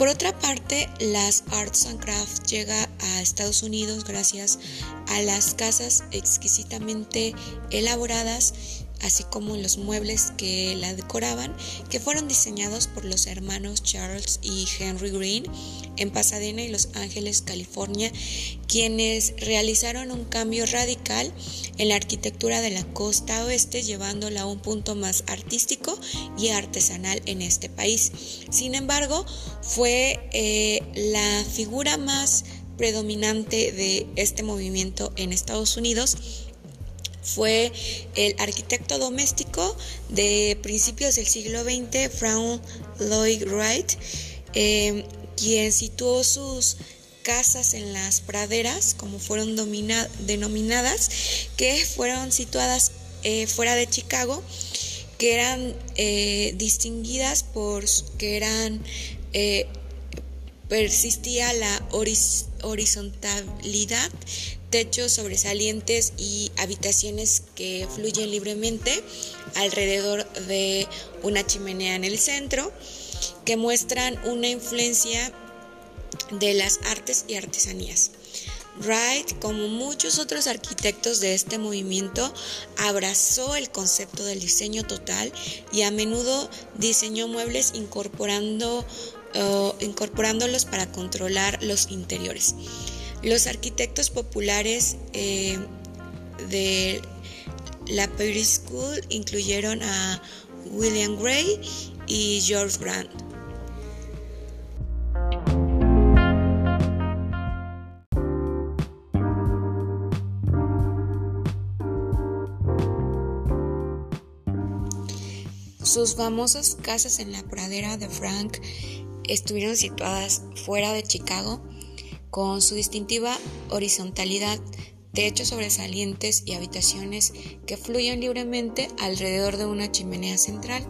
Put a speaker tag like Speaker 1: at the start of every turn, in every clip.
Speaker 1: Por otra parte, las Arts and Crafts llega a Estados Unidos gracias a las casas exquisitamente elaboradas así como los muebles que la decoraban, que fueron diseñados por los hermanos Charles y Henry Green en Pasadena y Los Ángeles, California, quienes realizaron un cambio radical en la arquitectura de la costa oeste, llevándola a un punto más artístico y artesanal en este país. Sin embargo, fue eh, la figura más predominante de este movimiento en Estados Unidos fue el arquitecto doméstico de principios del siglo XX, Frank Lloyd Wright, em, quien situó sus casas en las praderas, como fueron denominadas, que fueron situadas eh, fuera de Chicago, que eran eh, distinguidas por que eran eh, persistía la horizontalidad techos sobresalientes y habitaciones que fluyen libremente alrededor de una chimenea en el centro, que muestran una influencia de las artes y artesanías. Wright, como muchos otros arquitectos de este movimiento, abrazó el concepto del diseño total y a menudo diseñó muebles incorporando, incorporándolos para controlar los interiores. Los arquitectos populares eh, de la Paris School incluyeron a William Gray y George Grant. Sus famosas casas en la pradera de Frank estuvieron situadas fuera de Chicago con su distintiva horizontalidad, techos sobresalientes y habitaciones que fluyen libremente alrededor de una chimenea central,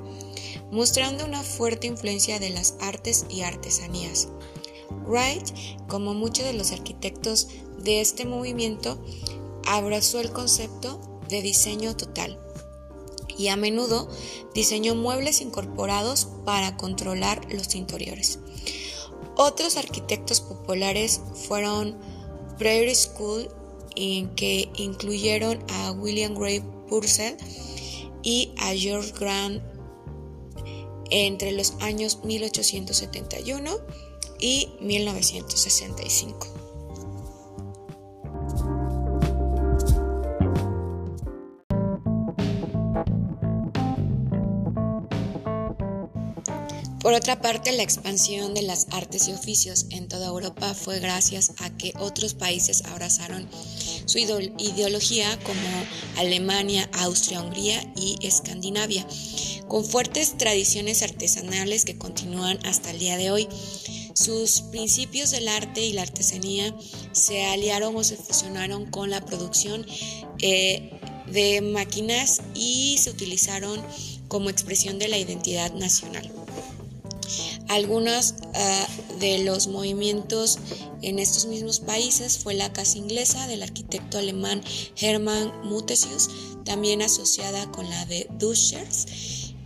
Speaker 1: mostrando una fuerte influencia de las artes y artesanías. Wright, como muchos de los arquitectos de este movimiento, abrazó el concepto de diseño total y a menudo diseñó muebles incorporados para controlar los interiores. Otros arquitectos populares fueron Prairie School, en que incluyeron a William Gray Purcell y a George Grant entre los años 1871 y 1965. Por otra parte, la expansión de las artes y oficios en toda Europa fue gracias a que otros países abrazaron su ideología como Alemania, Austria, Hungría y Escandinavia, con fuertes tradiciones artesanales que continúan hasta el día de hoy. Sus principios del arte y la artesanía se aliaron o se fusionaron con la producción eh, de máquinas y se utilizaron como expresión de la identidad nacional. Algunos ah, de los movimientos en estos mismos países fue la casa inglesa del arquitecto alemán Hermann Mutesius, también asociada con la de Duschers,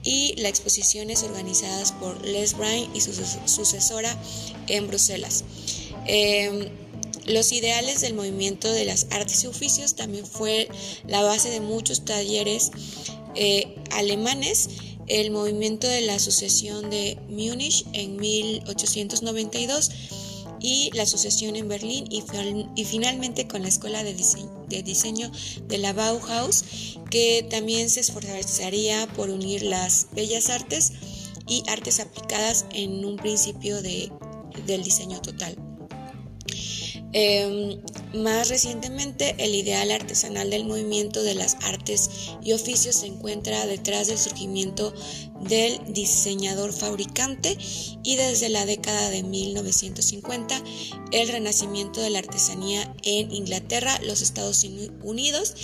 Speaker 1: y las exposiciones organizadas por Les Brun y su sucesora en Bruselas. Em, los ideales del movimiento de las artes y oficios también fue la base de muchos talleres eh, alemanes el movimiento de la sucesión de Múnich en 1892 y la sucesión en Berlín y, finalmente con la Escuela de diseño, de la Bauhaus, que también se esforzaría por unir las bellas artes y artes aplicadas en un principio de, del diseño total. Em, más recientemente, el ideal artesanal del movimiento de las artes y oficios se encuentra detrás del surgimiento del diseñador fabricante y desde la década de 1950 el renacimiento de la artesanía en Inglaterra, los Estados Unidos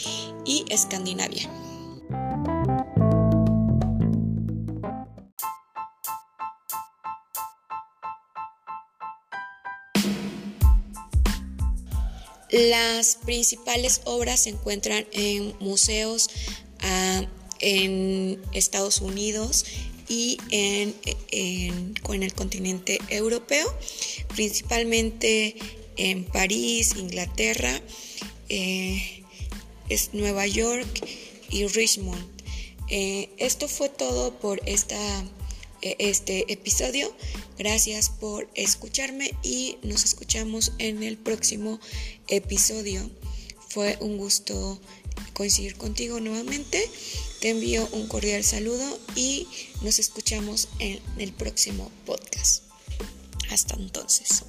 Speaker 1: y Escandinavia. Las principales obras se encuentran en museos ah, en Estados Unidos, y en, en, el continente europeo, principalmente en París, Inglaterra, eh, es Nueva York y Richmond. Eh, esto fue todo por esta, este episodio. Gracias por escucharme y nos escuchamos en el próximo episodio. Fue un gusto coincidir contigo nuevamente. Te envío un cordial saludo y nos escuchamos en el próximo podcast. Hasta entonces.